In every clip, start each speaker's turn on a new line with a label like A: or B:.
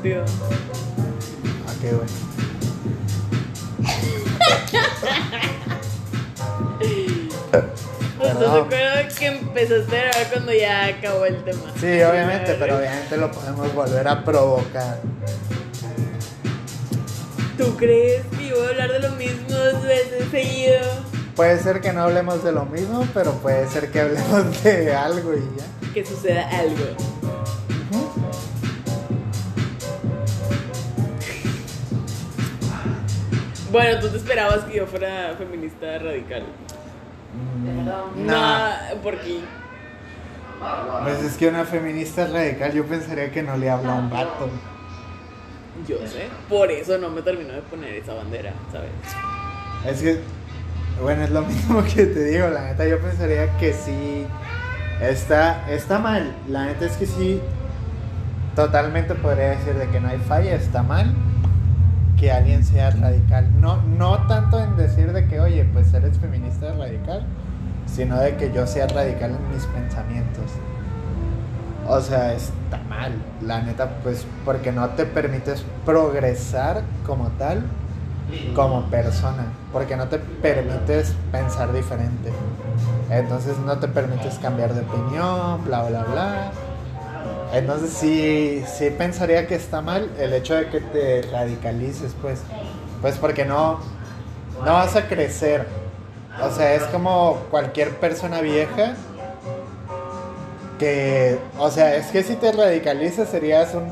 A: sentido.
B: Ah, qué bueno.
A: No recuerdo que empezaste a grabar cuando ya acabó el tema.
B: Sí, obviamente, pero obviamente lo podemos volver a provocar.
A: ¿Tú crees que yo voy a hablar de lo mismo dos veces seguido?
B: Puede ser que no hablemos de lo mismo, pero puede ser que hablemos de algo y ya.
A: Que suceda algo. Bueno, tú te esperabas que yo fuera feminista radical.
B: Mm,
A: No,
B: nah.
A: porque
B: Pues es que una feminista radical yo pensaría que no le habla a un vato.
A: yo sé. Por eso no me terminó de poner esa bandera, ¿sabes?
B: Es que, bueno, es lo mismo que te digo, la neta yo pensaría que sí está, está mal. La neta es que sí, totalmente podría decir de que no hay falla, está mal que alguien sea radical. Sino de que yo sea radical en mis pensamientos. O sea, está mal, la neta, pues porque no te permites progresar como tal, como persona, porque no te permites pensar diferente. Entonces no te permites cambiar de opinión, bla, bla, bla. Entonces sí, sí pensaría que está mal el hecho de que te radicalices, pues, pues porque no, no vas a crecer. O sea, es como cualquier persona vieja que, o sea, es que si te radicalizas serías un,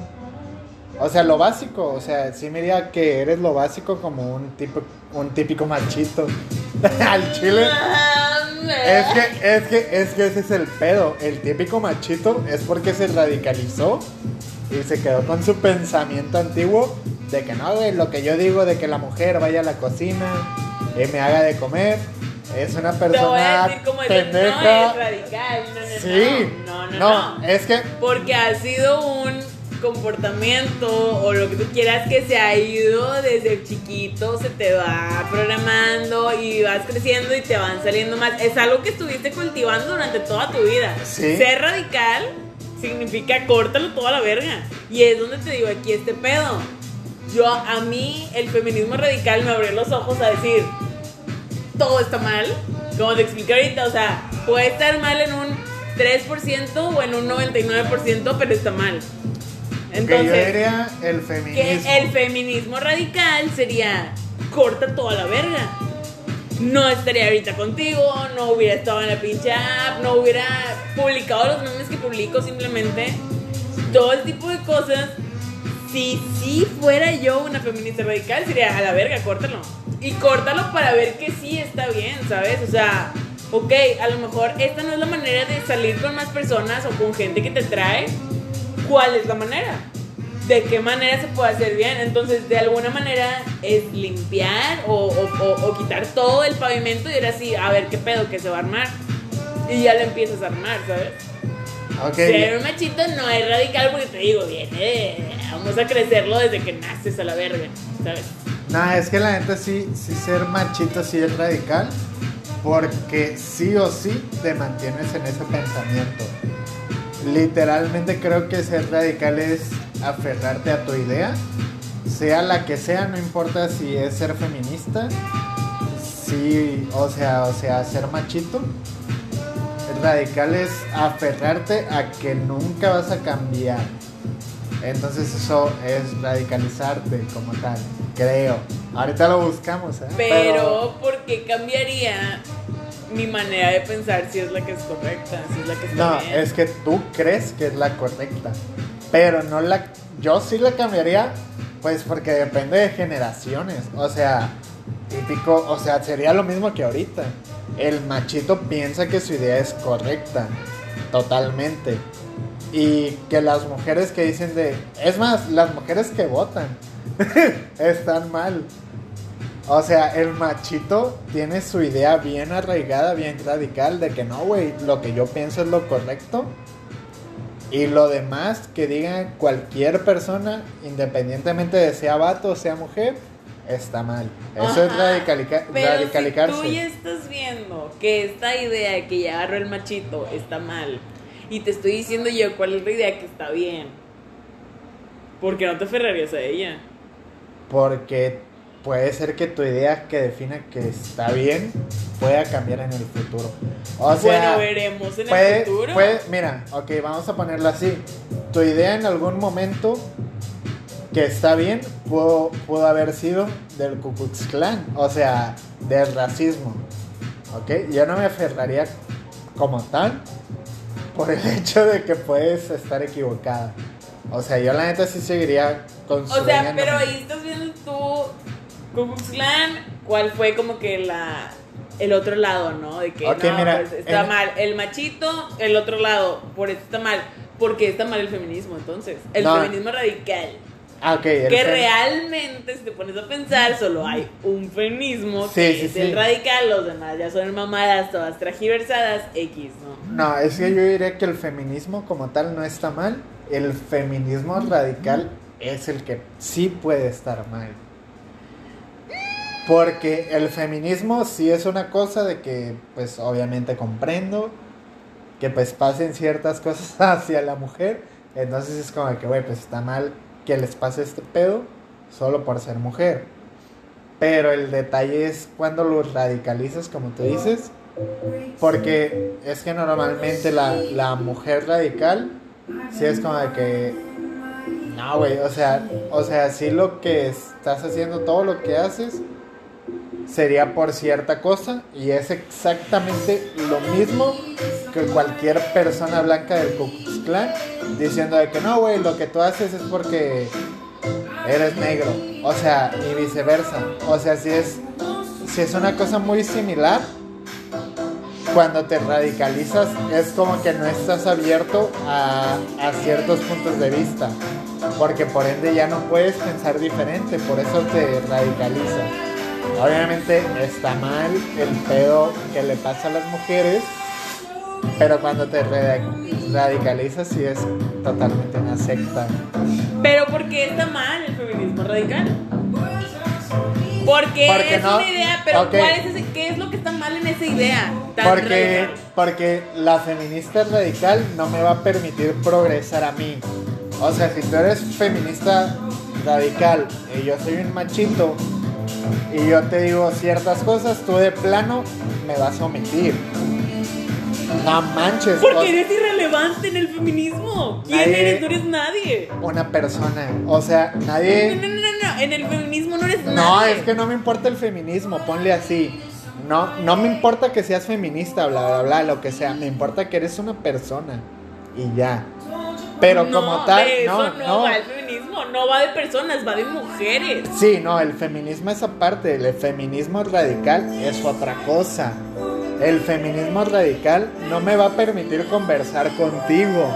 B: o sea, lo básico, o sea, sí me diría que eres lo básico como un tipo, un típico machito. Al chile. Es que, es que, es que ese es el pedo. El típico machito es porque se radicalizó y se quedó con su pensamiento antiguo de que no, güey, lo que yo digo de que la mujer vaya a la cocina y me haga de comer es una
A: Te voy a
B: persona
A: decir como es,
B: pendeja.
A: no es radical, no, no,
B: sí,
A: no, no, no, no.
B: es que
A: Porque ha sido un comportamiento o lo que tú quieras que se ha ido desde chiquito, se te va programando y vas creciendo y te van saliendo más. Es algo que estuviste cultivando durante toda tu vida.
B: Sí.
A: Ser radical significa córtalo toda la verga. Y es donde te digo aquí este pedo. Yo, a mí, el feminismo radical me abrió los ojos a decir, todo está mal. Como te expliqué ahorita, o sea, puede estar mal en un 3% o en un 99%, pero está mal.
B: que yo
A: Entonces,
B: diría el feminismo.
A: que el feminismo radical sería corta toda la verga. No estaría ahorita contigo, no hubiera estado en la pinche app, no hubiera publicado los memes que publico simplemente. Todo el tipo de cosas. Si sí fuera yo una feminista radical, sería a la verga, córtalo. Y córtalo para ver que sí está bien, ¿sabes? O sea, ok, a lo mejor esta no es la manera de salir con más personas o con gente que te trae. ¿Cuál es la manera? ¿De qué manera se puede hacer bien? Entonces, de alguna manera es limpiar o, o- o- o quitar todo el pavimento y ir así, a ver qué pedo que se va a armar. Y ya lo empiezas a armar, ¿sabes?
B: Ok,
A: Ser un machito no es radical porque te digo, viene, vamos a crecerlo desde que naces a la verga, ¿sabes?
B: Nah, es que la neta sí, sí ser machito sí es radical, porque sí o sí te mantienes en ese pensamiento. Literalmente creo que ser radical es aferrarte a tu idea, sea la que sea, no importa si es ser feminista, sí, o sea, o sea, ser machito. Radical es aferrarte a que nunca vas a cambiar. Entonces eso es radicalizarte como tal, creo. Ahorita lo buscamos, ¿eh?
A: Pero, ¿por qué cambiaría mi manera de pensar si es la que es correcta, si es la que está
B: No,
A: bien?
B: es que tú crees que es la correcta, pero no la... Yo sí la cambiaría, pues porque depende de generaciones. O sea, típico, o sea, sería lo mismo que ahorita. El machito piensa que su idea es correcta, totalmente. Y que las mujeres que dicen de... Es más, las mujeres que votan están mal. O sea, el machito tiene su idea bien arraigada, bien radical, de que no, güey, lo que yo pienso es lo correcto. Y lo demás que diga cualquier persona, independientemente de sea vato o sea mujer, está mal. Eso es radicalica-
A: Pero
B: radicalicarse.
A: si tú ya estás viendo que esta idea de que ya agarró el machito está mal y te estoy diciendo yo cuál es la idea que está bien. ¿Por qué no te aferrarías a ella?
B: Porque puede ser que tu idea que define que está bien pueda cambiar en el futuro. O sea,
A: bueno, veremos en
B: puede,
A: el futuro.
B: puede- mira, ok, vamos a ponerlo así. Tu idea en algún momento que está bien pudo, pudo haber sido del Ku Klux Klan, o sea, del racismo. Ok, yo no me aferraría como tal por el hecho de que puedes estar equivocada. O sea, yo la neta sí seguiría con su
A: O sea, pero ahí estás viendo tú, Ku Klux Klan, cuál fue como que la el otro lado, ¿no? De que no,
B: mira,
A: pues, está
B: en-
A: mal el machito, el otro lado, por eso está mal. Porque está mal el feminismo, entonces. El
B: No.
A: feminismo radical.
B: Ah,
A: Que
B: fem-
A: realmente, si te pones a pensar, solo hay un feminismo
B: Sí,
A: que
B: sí,
A: es
B: sí.
A: el radical, los demás ya son mamadas, todas tragiversadas, X, ¿no?
B: No, es que yo diría que el feminismo como tal no está mal. El feminismo radical es el que sí puede estar mal. Porque el feminismo sí es una cosa de que, pues obviamente comprendo que pues pasen ciertas cosas hacia la mujer. Entonces es como que, güey, pues está mal que les pase este pedo solo por ser mujer. Pero el detalle es cuando lo radicalizas, como tú dices. Porque es que normalmente la, la mujer radical, sí es como de que, no, güey, o sea, o sea, sí lo que estás haciendo, todo lo que haces, sería por cierta cosa y es exactamente lo mismo que cualquier persona blanca del Ku Diciendo de que no, güey, lo que tú haces es porque eres negro, o sea, y viceversa, o sea, si es, si es una cosa muy similar, cuando te radicalizas es como que no estás abierto a, a ciertos puntos de vista, porque por ende ya no puedes pensar diferente, por eso te radicalizas. Obviamente está mal el pedo que le pasa a las mujeres, pero cuando te radicalizas sí es totalmente una secta.
A: Pero ¿por qué está mal el feminismo radical? Porque,
B: Porque
A: es
B: no-
A: una idea, pero
B: ok.
A: ¿cuál es ese, ¿qué es lo que está mal en esa idea? tan
B: Porque,
A: radical?
B: porque la feminista radical no me va a permitir progresar a mí. O sea, si tú eres feminista radical y yo soy un machito y yo te digo ciertas cosas, tú de plano me vas a omitir. No manches.
A: Porque eres irrelevante en el feminismo. ¿Quién
B: Nadie-
A: eres? No eres nadie.
B: Una persona. O sea,
A: No, no,
B: nadie...
A: no, no, no. En el feminismo no eres
B: No,
A: nadie.
B: es que no me importa el feminismo, ponle así. No, no me importa que seas feminista, bla, bla, bla, lo que sea. Me importa que eres una persona. Y ya. Pero
A: No,
B: como tal, no,
A: no,
B: no.
A: Feminismo. No va de personas, va de mujeres.
B: Sí, no, el feminismo es aparte. El feminismo radical es otra cosa. El feminismo radical no me va a permitir conversar contigo.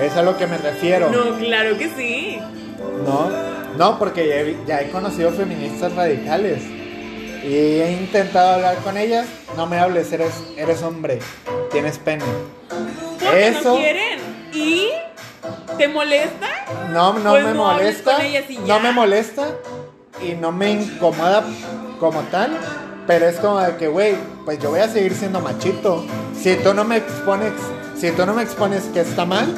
B: Es a lo que me refiero.
A: No, claro que sí.
B: No, no, porque ya he, ya he conocido feministas radicales y he intentado hablar con ellas. No me hables, eres, eres hombre, tienes pene.
A: Porque
B: Eso-
A: no quieren. ¿Y? ¿Te molesta?
B: No, no
A: Pues
B: me
A: no
B: molesta, no me molesta y no me incomoda como tal, pero es como de que, güey, pues yo voy a seguir siendo machito. Si tú no me expones, si tú no me expones que está mal,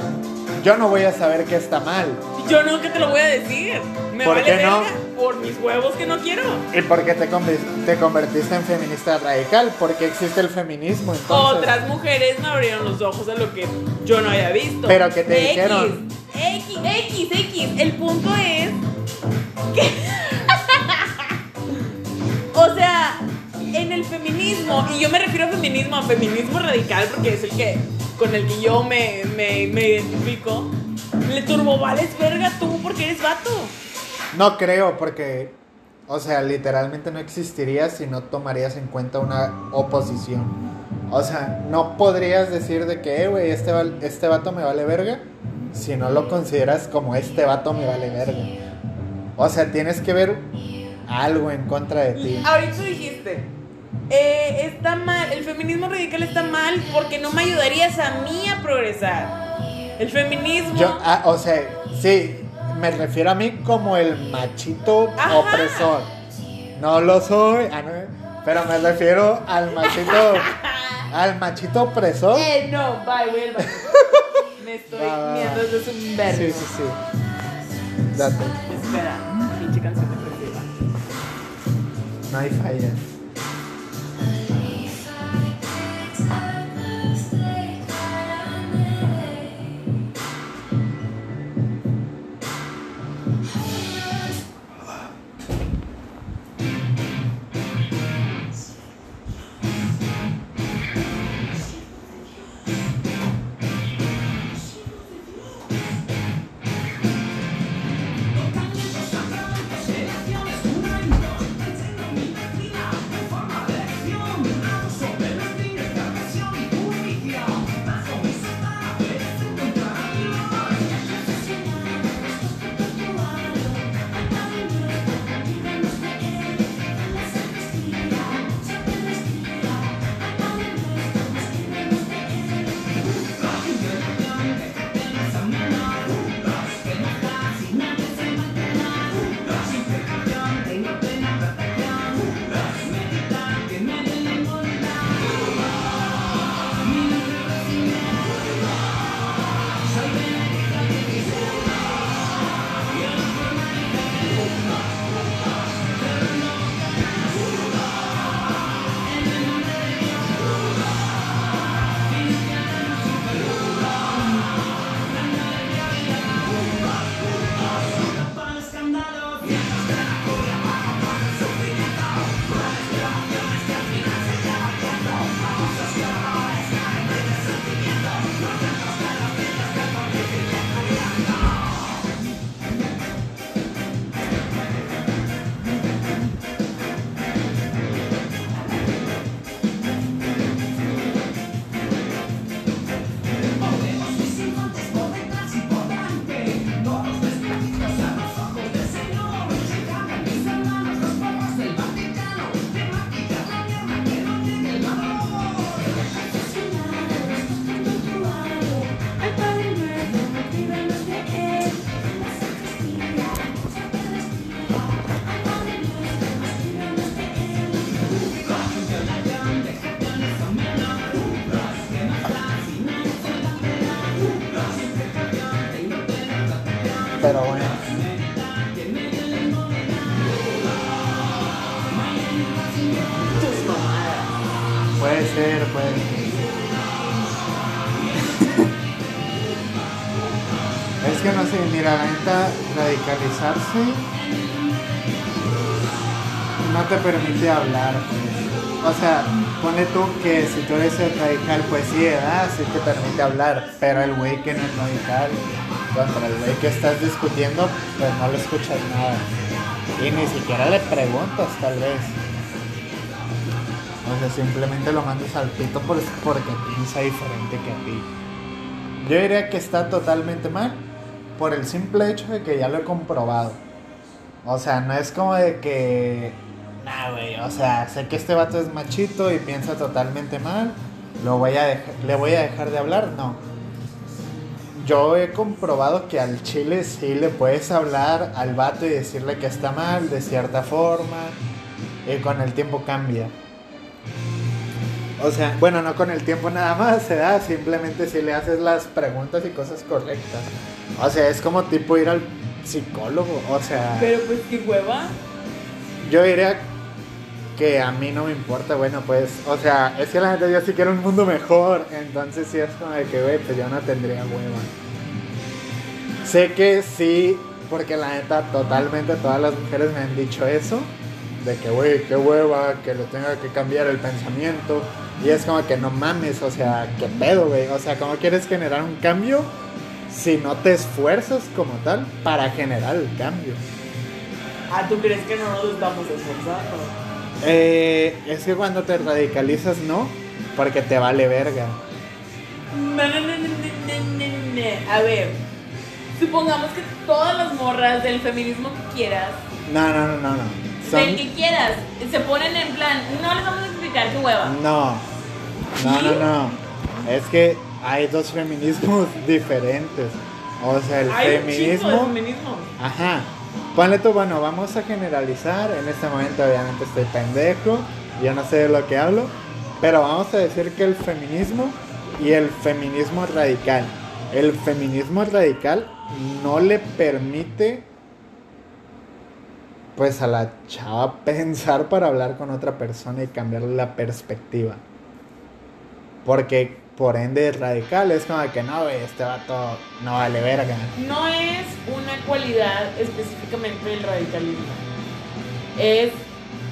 B: yo no voy a saber que está mal.
A: Yo no que te lo voy a decir. Me
B: ¿Por
A: vale
B: qué no?
A: Por mis huevos que no quiero.
B: ¿Y por qué te, te convertiste en feminista radical? Porque existe el feminismo entonces.
A: Otras mujeres me abrieron los ojos a lo que yo no había visto.
B: Pero ¿qué te
A: X,
B: dijeron?
A: X, X, X. El punto es que. o sea, en el feminismo, y yo me refiero a feminismo, a feminismo radical, porque es el que con el que yo me, me, me identifico. Le turbovales verga tú porque eres vato.
B: No creo, porque, o sea, literalmente no existiría si no tomarías en cuenta una oposición. O sea, no podrías decir de que, eh, güey, este, este vato me vale verga, si no lo consideras como este vato me vale verga. O sea, tienes que ver algo en contra de ti.
A: Ahorita dijiste, eh, está mal, el feminismo radical está mal porque no me ayudarías a mí a progresar. El feminismo...
B: Yo, ah, o sea, sí, me refiero a mí como el machito
A: Ajá.
B: opresor. No lo soy, ah, pero me refiero al machito, al machito opresor.
A: Eh, no, bye, baño. Me estoy
B: va.
A: miando desde un verbo.
B: Sí, sí, sí. Date.
A: Espera, pinche canción depresiva.
B: No hay falla. Mira, la neta, radicalizarse no te permite hablar. pues. O sea, pone tú que si tú eres el radical, pues sí, ¿verdad? Sí te permite hablar. Pero el güey que no es radical, contra el güey que estás discutiendo, pues no le escuchas nada. Y ni siquiera le preguntas, tal vez. O sea, simplemente lo mandas al pito por- porque piensa diferente que a ti. Yo diría que está totalmente mal por el simple hecho de que ya lo he comprobado. O sea, no es como de que. Nah, güey. O sea, sé que este vato es machito y piensa totalmente mal. Lo voy a le voy a dejar de hablar. No. Yo he comprobado que al chile sí le puedes hablar al vato y decirle que está mal de cierta forma. Y con el tiempo cambia. O sea, bueno, no con el tiempo nada más, se da, simplemente si le haces las preguntas y cosas correctas. O sea, es como tipo ir al psicólogo, o sea,
A: Pero pues qué hueva.
B: yo diría que a mí no me importa, bueno, pues, o sea, es que la gente yo sí quiero un mundo mejor, entonces sí es como de que, güey, pues yo no tendría hueva. Sé que sí, porque la neta, totalmente todas las mujeres me han dicho eso, de que, güey, qué hueva, que le tenga que cambiar el pensamiento, y es como que no mames, o sea, qué pedo, güey, o sea, ¿cómo quieres generar un cambio si no te esfuerzas como tal para generar el cambio?
A: Ah, ¿tú crees que no nos estamos esforzando?
B: Eh, es que cuando te radicalizas, no, porque te vale verga.
A: A ver, supongamos que todas las morras del feminismo que quieras,
B: No, no, no, no, no.
A: Del que quieras, se ponen en plan, no les vamos a explicar qué hueva.
B: No, no, no, no. Es que hay dos feminismos diferentes. O sea, el
A: Hay un
B: feminismo.
A: feminismo.
B: Ajá. Ponle tú, bueno, vamos a generalizar. En este momento, obviamente, estoy pendejo. Yo no sé de lo que hablo. Pero vamos a decir que el feminismo y el feminismo radical. El feminismo radical no le permite pues a la chava pensar para hablar con otra persona y cambiarle la perspectiva. Porque por ende radical, es como que no, este vato no vale verga.
A: No es una cualidad específicamente del radicalismo. Es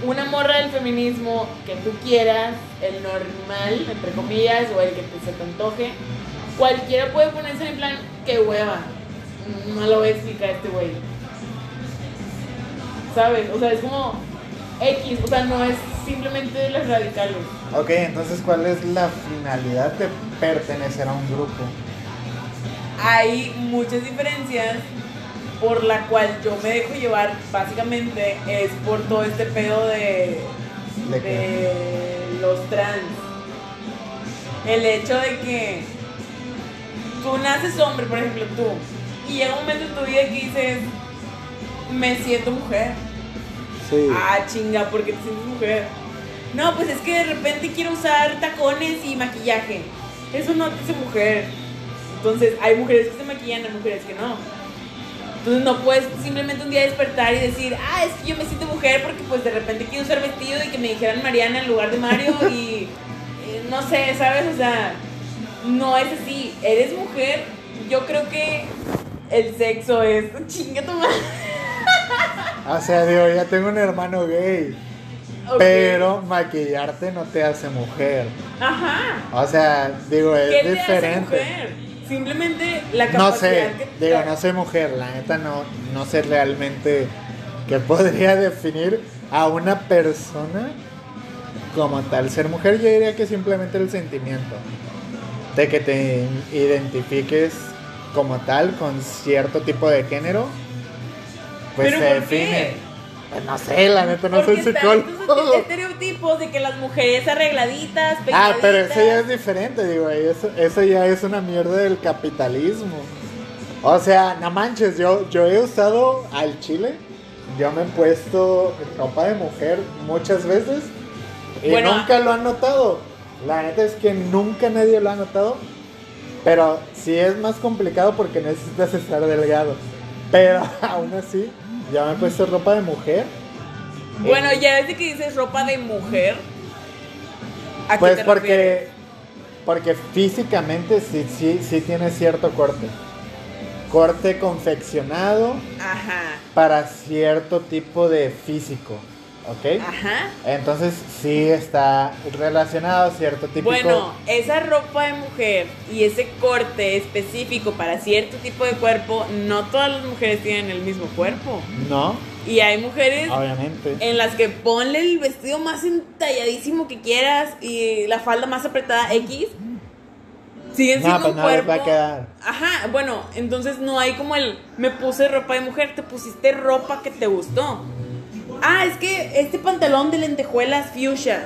A: una morra del feminismo que tú quieras, el normal, entre comillas, o el que te, se te antoje. Cualquiera puede ponerse en plan, qué hueva. No lo voy a explicar este güey. ¿Sabes? O sea, es como X, o sea, no es simplemente de los radicales.
B: Ok, entonces, ¿cuál es la finalidad de pertenecer a un grupo?
A: Hay muchas diferencias por la cual yo me dejo llevar básicamente es por todo este pedo de,
B: ¿De
A: de, los trans. El hecho de que tú naces hombre, por ejemplo, tú, y llega un momento en tu vida que dices, me siento mujer.
B: Sí.
A: Ah, chinga, ¿por qué te sientes mujer? No, pues es que de repente quiero usar tacones y maquillaje. Eso no te hace mujer. Entonces, hay mujeres que se maquillan, hay mujeres que no. Entonces no puedes simplemente un día despertar y decir, ah, es que yo me siento mujer porque pues de repente quiero usar vestido y que me dijeran Mariana en lugar de Mario y eh, no sé, ¿sabes? O sea, no es así. Eres mujer, yo creo que el sexo es chinga tu madre.
B: O sea, digo, ya tengo un hermano gay. Pero maquillarte no te hace mujer.
A: Ajá.
B: O sea, digo,
A: ¿Qué
B: es
A: hace
B: diferente.
A: mujer? Simplemente la
B: No sé,
A: que
B: digo, no soy mujer, la neta no, no sé realmente que podría definir a una persona como tal ser mujer. Yo diría que simplemente el sentimiento de que te identifiques como tal con cierto tipo de género, pues
A: ¿Pero
B: se
A: por
B: define. Pues no sé, la neta no soy
A: Porque estos
B: psicólogo.
A: estereotipos de que las mujeres arregladitas,
B: Ah, pero eso ya
A: peinaditas.
B: es diferente, digo, eso, eso ya es una mierda del capitalismo. O sea, no manches, yo, yo he usado al chile, yo me he puesto ropa de mujer muchas veces y
A: Bueno,
B: nunca lo han notado. La neta es que nunca nadie lo ha notado, pero sí es más complicado porque necesitas estar delgado. Pero aún así, yo me he puesto ropa de mujer.
A: Bueno,
B: Eh,
A: ya desde que dices ropa de mujer. ¿a qué
B: Pues
A: te
B: porque,
A: refieres?
B: porque físicamente sí, sí, sí tiene cierto corte. Corte confeccionado
A: Ajá.
B: para cierto tipo de físico, ¿ok?
A: Ajá.
B: Entonces sí está relacionado a cierto tipo
A: Bueno, esa ropa de mujer y ese corte específico para cierto tipo de cuerpo, no todas las mujeres tienen el mismo cuerpo.
B: No,
A: Y hay mujeres
B: obviamente.
A: en las que ponle el vestido más entalladísimo que quieras y la falda más apretada X. Siguen
B: No,
A: siendo
B: pues
A: un
B: no
A: cuerpo.
B: va a quedar.
A: Ajá, bueno, entonces no hay como el me puse ropa de mujer, te pusiste ropa que te gustó. Ah, es que este pantalón de lentejuelas fuchsias.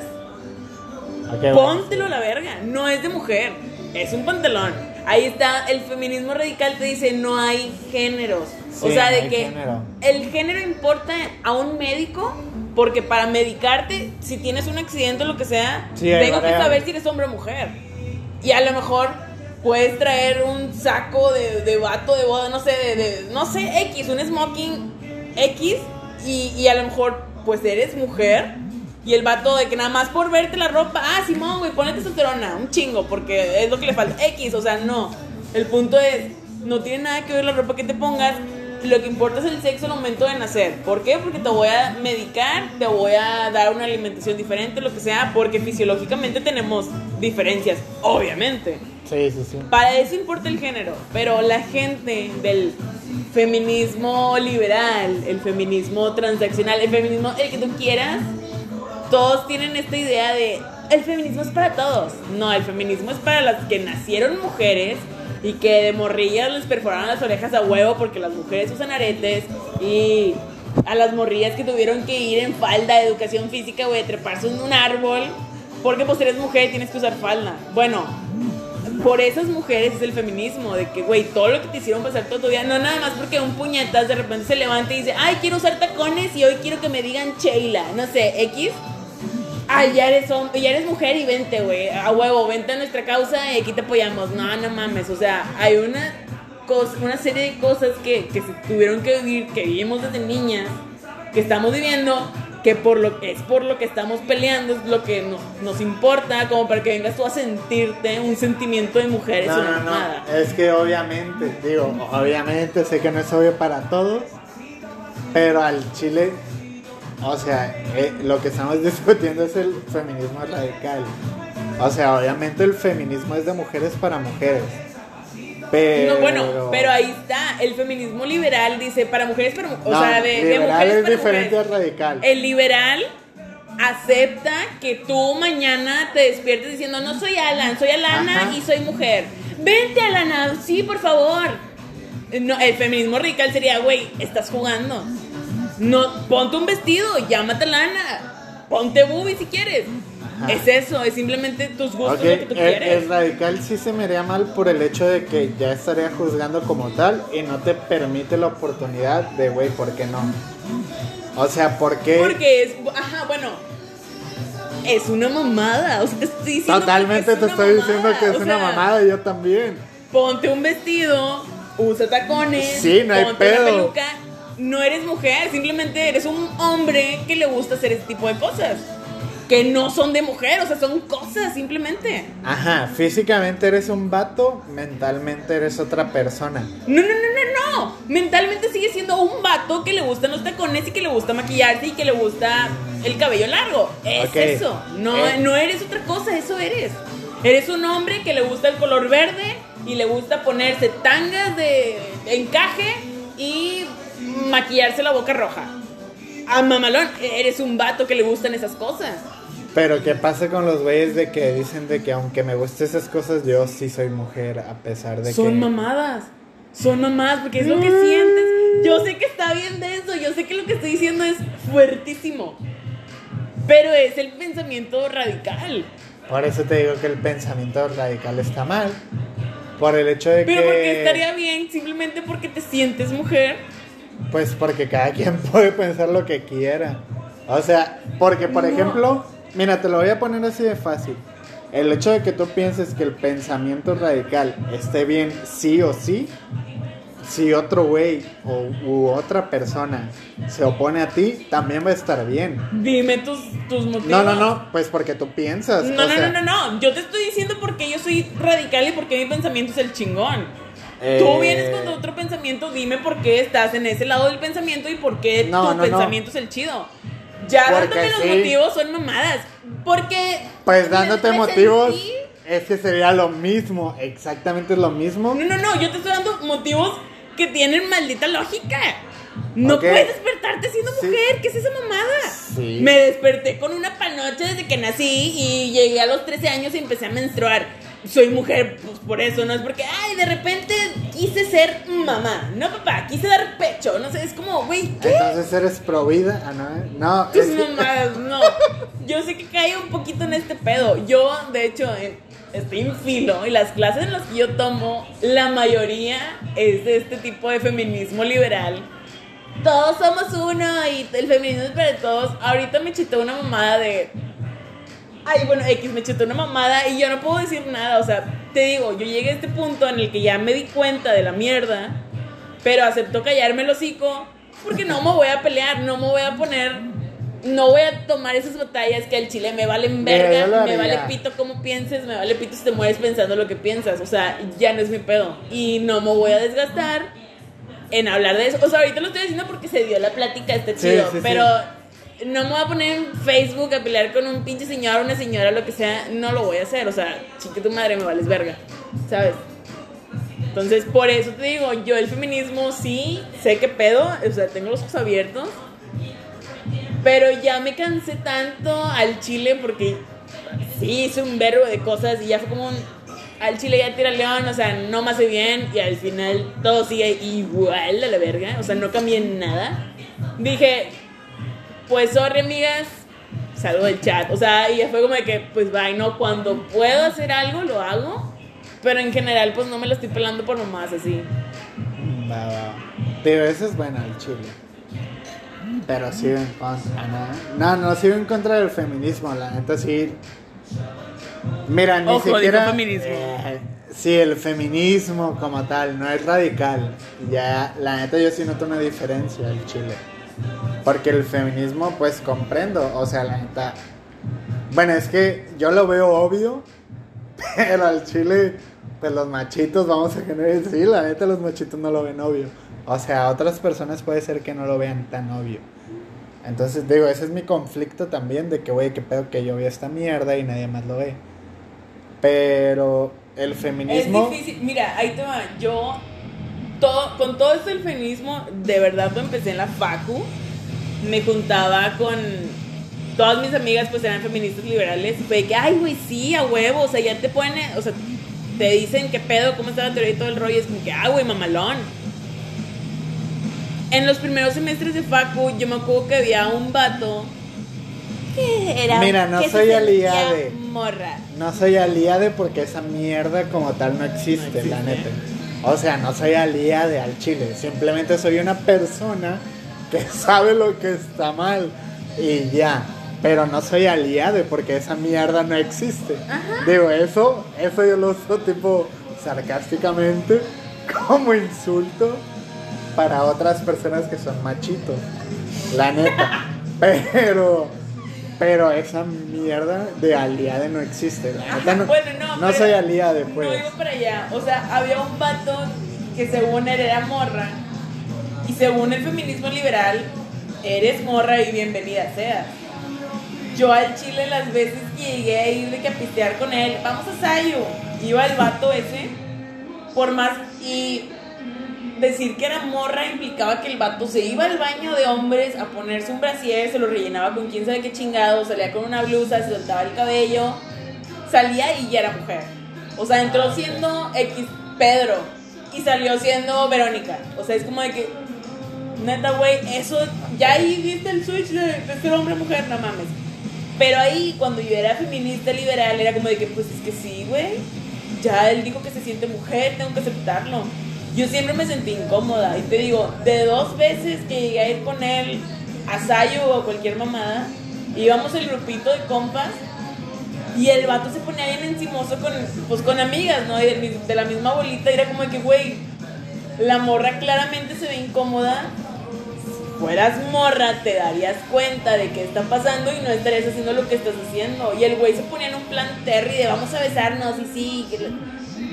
A: Póntelo a la verga. No es de mujer. Es un pantalón. Ahí está, el feminismo radical te dice no hay géneros. o
B: Sí,
A: sea,
B: no
A: de que
B: género.
A: el género importa a un médico porque para medicarte, si tienes un accidente o lo que sea,
B: Sí,
A: tengo que saber si eres hombre o mujer. Y a lo mejor puedes traer un saco de, de vato de boda, no sé, de, de- no sé, X, un smoking X y, y a lo mejor pues eres mujer y el vato de que nada más por verte la ropa, ah, Simón, güey, ponete solterona, un chingo, porque es lo que le falta. X, o sea, no. El punto es, no tiene nada que ver la ropa que te pongas. Lo que importa es el sexo al momento de nacer. ¿Por qué? Porque te voy a medicar, te voy a dar una alimentación diferente, lo que sea, porque fisiológicamente tenemos diferencias, obviamente.
B: Sí, sí, sí.
A: Para eso importa el género, pero la gente del feminismo liberal, el feminismo transaccional, el feminismo, el que tú quieras, todos tienen esta idea de el feminismo es para todos. No, el feminismo es para las que nacieron mujeres y que de morrillas les perforaron las orejas a huevo porque las mujeres usan aretes y a las morrillas que tuvieron que ir en falda de educación física, güey, treparse en un árbol porque pues eres mujer y tienes que usar falda. Bueno, por esas mujeres es el feminismo, de que, güey, todo lo que te hicieron pasar todo tu día, no nada más porque un puñetas de repente se levanta y dice, ay, quiero usar tacones y hoy quiero que me digan Sheila, no sé, X. Ay, ya eres, mujer y vente, güey, a huevo, vente a nuestra causa y aquí te apoyamos. No, no mames, o sea, hay una, una serie de cosas que, que se tuvieron que vivir, que vivimos desde niñas, que estamos viviendo, que por lo es por lo que estamos peleando, es lo que nos, nos importa, como para que vengas tú a sentirte un sentimiento de mujer, es
B: No,
A: una
B: no,
A: mamada.
B: no. Es que obviamente, digo, obviamente sé que no es obvio para todos, pero al Chile, o sea, eh, lo que estamos discutiendo es el feminismo radical. O sea, obviamente el feminismo es de mujeres para mujeres. Pero.
A: No, bueno, pero ahí está, el feminismo liberal dice para mujeres, pero, o
B: No,
A: sea, de, mujeres
B: es
A: para
B: diferente
A: mujeres.
B: al radical.
A: El liberal acepta que tú mañana te despiertes diciendo, no soy Alan, soy Alana
B: Ajá.
A: y soy mujer. Vente, Alana, sí, por favor. No, el feminismo radical sería, güey, estás jugando. No, ponte un vestido, llámate Alana. Ponte boobie si quieres.
B: Ajá.
A: Es eso, es simplemente tus gustos,
B: Ok,
A: lo que tú
B: el,
A: quieres.
B: el radical sí se me haría mal por el hecho de que ya estaría juzgando como tal y no te permite la oportunidad de, güey, ¿por qué no? O sea, ¿por qué?
A: Porque es, ajá, bueno, es una mamada. O sea, te estoy diciendo
B: Totalmente
A: que es
B: te
A: una
B: estoy diciendo
A: mamada,
B: que es
A: o
B: una mamada, yo también.
A: Ponte un vestido, usa tacones,
B: Sí, no hay
A: ponte una
B: pedo.
A: peluca. No eres mujer, simplemente eres un hombre que le gusta hacer ese tipo de cosas. Que no son de mujer, o sea, son cosas simplemente.
B: Ajá, físicamente eres un vato, mentalmente eres otra persona.
A: No, no, no, no, no. Mentalmente sigue siendo un vato que le gustan los tacones y que le gusta maquillarse y que le gusta el cabello largo. Es eso. No,
B: Eh.
A: no eres otra cosa, eso eres. Eres un hombre que le gusta el color verde y le gusta ponerse tangas de encaje y maquillarse la boca roja. A mamalón, eres un vato que le gustan esas cosas.
B: Pero ¿qué pasa con los güeyes de que dicen de que aunque me gusten esas cosas, yo sí soy mujer a pesar de
A: Son
B: que...
A: mamadas. Son mamadas porque es lo que sientes. Yo sé que está bien denso, yo sé que lo que estoy diciendo es fuertísimo. Pero es el pensamiento radical.
B: Por eso te digo que el pensamiento radical está mal. Por el hecho de
A: Pero
B: que...
A: porque estaría bien simplemente porque te sientes mujer.
B: Pues porque cada quien puede pensar lo que quiera. O sea, porque por
A: No.
B: ejemplo, mira, te lo voy a poner así de fácil. El hecho de que tú pienses que el pensamiento radical esté bien sí o sí, si otro güey o u otra persona se opone a ti, también va a estar bien.
A: Dime tus, tus motivos.
B: No, no, no, pues porque tú piensas.
A: No, no,
B: sea,
A: no, no, no. Yo te estoy diciendo porque yo soy radical y porque mi pensamiento es el chingón.
B: Eh,
A: Tú vienes con otro pensamiento, dime por qué estás en ese lado del pensamiento y por qué
B: No,
A: tu
B: no, no.
A: pensamiento es el chido. Ya
B: Porque
A: dándome los
B: sí.
A: motivos son mamadas. Porque.
B: Pues dándote
A: me
B: motivos,
A: sentí-
B: es que sería lo mismo, exactamente lo mismo.
A: No, no, no, yo te estoy dando motivos que tienen maldita lógica. No
B: Ok.
A: puedes despertarte siendo
B: Sí.
A: mujer, ¿qué es esa mamada?
B: Sí.
A: Me desperté con una panocha desde que nací y llegué a los 13 años y empecé a menstruar. Soy mujer, pues por eso, no es porque, ay, de repente quise ser mamá. No, papá, quise dar pecho. No sé, es como, güey, ¿qué?
B: Entonces eres pro vida, ah, no, no,
A: Tus
B: es
A: mamadas, no. Yo sé que cae un poquito en este pedo. Yo, de hecho, en- estoy en filo y las clases en las que yo tomo, la mayoría es de este tipo de feminismo liberal. Todos somos uno y el feminismo es para todos. Ahorita me chitó una mamada de. Ay, bueno, X me chutó una mamada y yo no puedo decir nada. O sea, te digo, yo llegué a este punto en el que ya me di cuenta de la mierda, pero acepto callarme el hocico porque no me voy a pelear, no me voy a poner, no voy a tomar esas batallas que al chile me valen verga, me vale pito como pienses, me vale pito si te mueres pensando lo que piensas. O sea, ya no es mi pedo y no me voy a desgastar en hablar de eso. O sea, ahorita lo estoy haciendo porque se dio la plática, está chido,
B: sí, sí.
A: pero no me voy a poner en Facebook a pelear con un pinche señor una señora, lo que sea, no lo voy a hacer. O sea, chique tu madre, me vales verga, ¿sabes? Entonces, por eso te digo, yo el feminismo sí, sé qué pedo, o sea, tengo los ojos abiertos, pero ya me cansé tanto al chile porque sí hice un verbo de cosas y ya fue como un, al chile ya tira león, o sea, no me hace bien y al final todo sigue igual a la verga, o sea, no cambié nada. Dije, pues sorry amigas, salgo del chat, o sea, y ya fue como de que, pues bye, no, cuando puedo hacer algo, lo hago, pero en general, pues no me lo estoy pelando por nomás así.
B: Va, va. Pero eso es bueno el chile. Pero en contra, ¿no? No, no sigo en contra del feminismo, la neta sí. Mira, ni
A: Ojo,
B: siquiera.
A: feminismo.
B: eh, sí, el feminismo como tal, no es radical. Ya, la neta yo sí noto una diferencia el chile. Porque el feminismo, pues comprendo. O sea, la neta. Bueno, es que yo lo veo obvio. Pero al chile, pues los machitos, vamos a generar. Sí, la neta, los machitos no lo ven obvio. O sea, otras personas puede ser que no lo vean tan obvio. Entonces, digo, ese es mi conflicto también. De que, güey, qué pedo que yo veo esta mierda y nadie más lo ve. Pero el feminismo.
A: Es difícil. Mira, ahí te va. Yo, todo, con todo esto del feminismo, de verdad, cuando empecé en la FACU, me juntaba con. Todas mis amigas, pues eran feministas liberales. Y fue que, ay, güey, sí, a huevo. O sea, ya te ponen. O sea, te dicen qué pedo, cómo está la teoría y todo el rollo. Y es como que, ah, güey, mamalón. En los primeros semestres de FACU, yo me acuerdo que había un vato que era.
B: Mira, no
A: que se
B: soy
A: sentía
B: aliade.
A: Morra.
B: No soy aliade porque esa mierda como tal no existe,
A: No existe.
B: la neta. O sea, no soy aliade al chile. Simplemente soy una persona que sabe lo que está mal y ya. Pero no soy aliade porque esa mierda no existe. Digo, eso, eso yo lo uso tipo sarcásticamente como insulto para otras personas que son machitos. La neta. Pero, pero esa mierda de aliade no existe. La neta no,
A: Bueno, no,
B: soy aliade, pues.
A: No iba para allá. O sea, había un vato que según él era morra. Y según el feminismo liberal, eres morra y bienvenida seas. Yo al Chile las veces que llegué a ir de que con él, vamos a Sayo. Iba el vato ese, por más. Y decir que era morra implicaba que el vato se iba al baño de hombres a ponerse un brasier, se lo rellenaba con quién sabe qué chingado, salía con una blusa, se soltaba el cabello, salía y ya era mujer. O sea, entró siendo X Pedro y salió siendo Verónica. O sea, es como de que, neta, güey, eso, ya ahí viste el switch de, de ser hombre mujer, no mames. Pero ahí, cuando yo era feminista liberal, era como de que, pues es que sí, güey. Ya él dijo que se siente mujer, tengo que aceptarlo. Yo siempre me sentí incómoda. Y te digo, de dos veces que llegué a ir con él a Sayo o cualquier mamada, íbamos el grupito de compas y el vato se ponía bien encimoso con, pues, con amigas, ¿no? Y de, de la misma bolita, y era como de que, güey, la morra claramente se ve incómoda. Si fueras morra, te darías cuenta de qué está pasando y no estarías haciendo lo que estás haciendo. Y el güey se ponía en un plan Terry de vamos a besarnos y sí.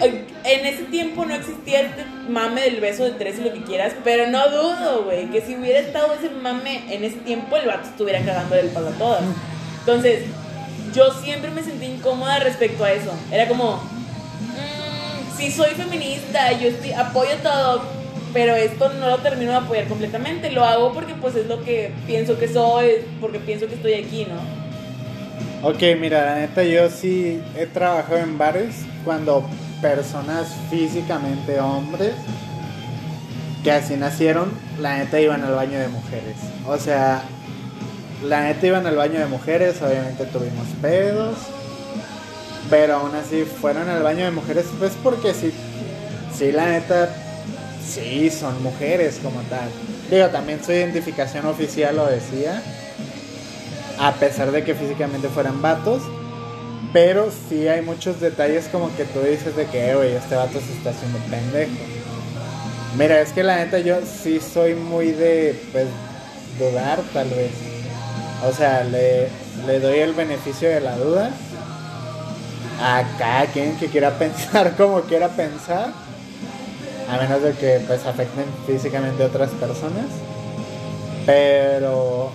A: En ese tiempo no existía este mame del beso de tres y lo que quieras, pero no dudo, güey, que si hubiera estado ese mame en ese tiempo, el vato estuviera cagando el palo a todas. Entonces, yo siempre me sentí incómoda respecto a eso. Era como, "Mm, sí soy feminista, yo estoy- apoyo todo, pero esto no lo termino de apoyar completamente. Lo hago porque pues es lo que pienso que soy, porque pienso que estoy aquí, ¿no?
B: Ok, mira, la neta, yo sí he trabajado en bares cuando personas físicamente hombres que así nacieron, la neta iban al baño de mujeres. O sea, la neta iban al baño de mujeres, obviamente tuvimos pedos, pero aún así fueron al baño de mujeres, pues porque sí, sí, la neta, sí, son mujeres como tal. Digo, también su identificación oficial lo decía a pesar de que físicamente fueran vatos. Pero sí hay muchos detalles como que tú dices de que, "Eh, güey, este vato se está haciendo pendejo. Mira, es que la neta yo sí soy muy de, pues, dudar tal vez. O sea, le, le doy el beneficio de la duda a cada quien que quiera pensar como quiera pensar. A menos de que, pues, afecten físicamente a otras personas. Pero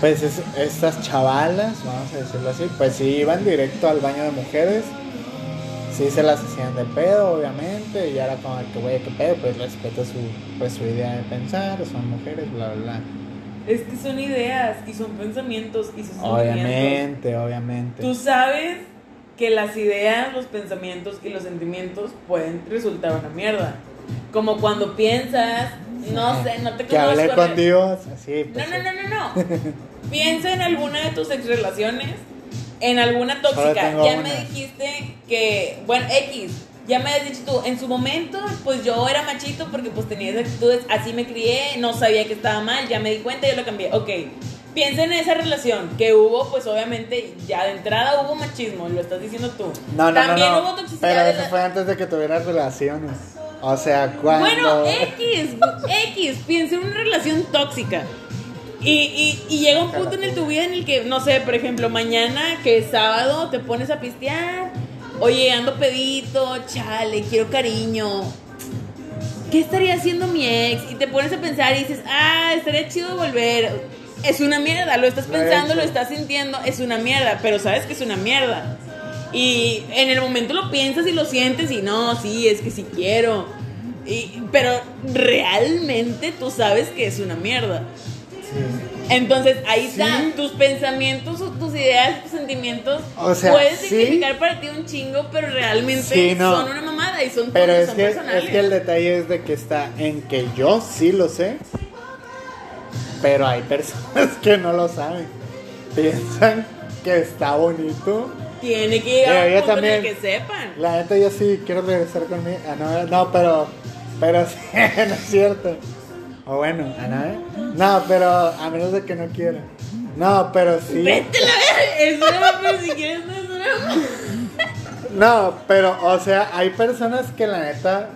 B: pues es- estas chavalas, vamos a decirlo así, pues sí iban directo al baño de mujeres. Sí se las hacían de pedo, obviamente, y era como que, güey, qué pedo, pues respeto su, pues, su idea de pensar, son mujeres, bla, bla, bla.
A: Es que son ideas y son pensamientos y son.
B: Obviamente, obviamente.
A: Tú sabes que las ideas, los pensamientos y los sentimientos pueden resultar una mierda. Como cuando piensas, no sé, no te
B: Que hablé
A: conozco,
B: con Dios, así,
A: No,
B: pues.
A: no, no, no, no. Piensa en alguna de tus ex relaciones, en alguna tóxica. Ya
B: una.
A: me dijiste que, bueno, X, ya me has dicho tú, en su momento, pues yo era machito porque pues tenía esas actitudes, así me crié, no sabía que estaba mal, ya me di cuenta y yo lo cambié. Ok, piensa en esa relación que hubo, pues obviamente ya de entrada hubo machismo, lo estás diciendo tú.
B: No, no,
A: También
B: no, no.
A: hubo toxicidad.
B: Pero eso
A: la-
B: fue antes de que tuvieras relaciones. O sea, cuando.
A: Bueno, X, X, piensa en una relación tóxica. Y, y, y llega un punto en el tu vida en el que, no sé, por ejemplo, mañana que es sábado te pones a pistear. Oye, ando pedito, chale, quiero cariño. ¿Qué estaría haciendo mi ex? Y te pones a pensar y dices, ah, estaría chido volver. Es una mierda, lo estás pensando, lo estás sintiendo, es una mierda, pero sabes que es una mierda. Y en el momento lo piensas y lo sientes y no, sí, es que sí quiero. Y- pero realmente tú sabes que es una mierda.
B: Sí.
A: Entonces ahí
B: Sí.
A: está, tus pensamientos, o tus ideas, tus sentimientos
B: O sea,
A: pueden
B: sí.
A: significar para ti un chingo, pero realmente
B: no.
A: son una mamada y son,
B: Pero es
A: son
B: que,
A: personales.
B: es que el detalle es de que está en que yo sí lo sé, pero hay personas que no lo saben. Piensan que está bonito.
A: Tiene que llegar a
B: yo
A: en el
B: también.
A: que sepan.
B: La neta yo sí quiero regresar conmigo. Ah, no, no, pero, pero sí, no es cierto. O bueno, ah, no, no, pero a menos de que no quiera. No, pero sí.
A: Vete la es broma, pero si quieres no es broma.
B: No, pero, o sea, hay personas que la neta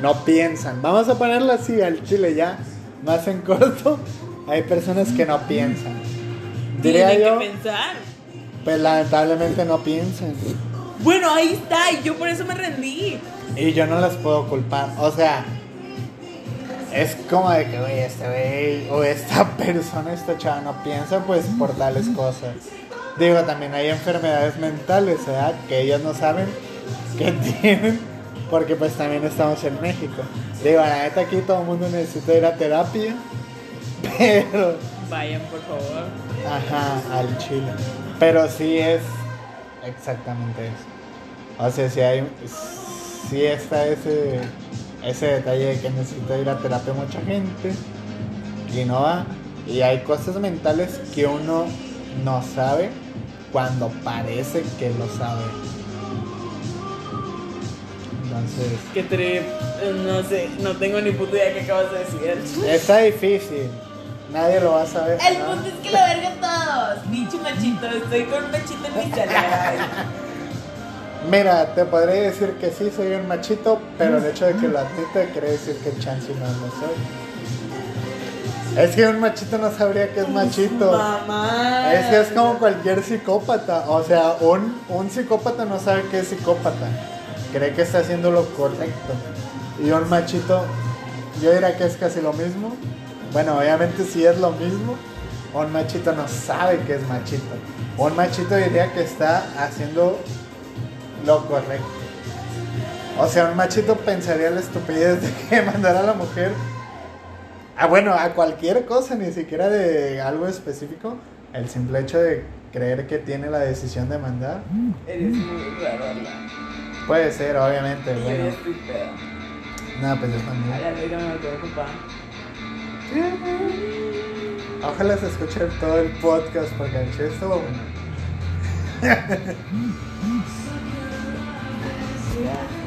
B: no piensan. Vamos a ponerlo así al chile ya, más en corto. Hay personas que no piensan. Diría
A: Tienen
B: yo,
A: que pensar.
B: pues lamentablemente no piensan.
A: Bueno, ahí está, y yo por eso me rendí.
B: Y yo no las puedo culpar. O sea, es como de que, güey, este güey o esta persona, esta chava no piensa, pues por tales cosas. Digo, también hay enfermedades mentales, ¿verdad? Que ellos no saben que tienen, porque pues también estamos en México. Digo, la neta aquí todo el mundo necesita ir a terapia, pero,
A: Vayan, por favor.
B: ajá, al chile. Pero sí es exactamente eso. O sea, si hay, sí está ese, ese detalle de que necesita ir a terapia mucha gente y no va. Y hay cosas mentales que uno no sabe cuando parece que lo sabe. Entonces,
A: Qué trip. No sé, no tengo ni puta idea qué acabas de decir.
B: está difícil. Nadie lo va a saber.
A: El
B: ¿no?
A: punto es que la verga todos. Dicho machito, estoy con un machito en mi chalet.
B: Mira, te podría decir que sí soy un machito, pero el hecho de que lo admita quiere decir que chance no lo soy. Es que un machito no sabría que es machito.
A: Mamá.
B: Es que es como cualquier psicópata. O sea, un, un psicópata no sabe que es psicópata. Cree que está haciendo lo correcto. Y un machito, yo diría que es casi lo mismo. Bueno, obviamente sí es lo mismo. Un machito no sabe que es machito. Un machito diría que está haciendo lo correcto. O sea, un machito pensaría la estupidez de que mandar a la mujer Ah, bueno, a cualquier cosa, ni siquiera de algo específico. El simple hecho de creer que tiene la decisión de mandar.
A: Eres muy raro, Alan.
B: Puede ser, obviamente. Bueno,
A: peda.
B: no, pues yo
A: A
B: también.
A: la verga me a.
B: Ojalá se escuche todo el podcast porque estuvo bueno.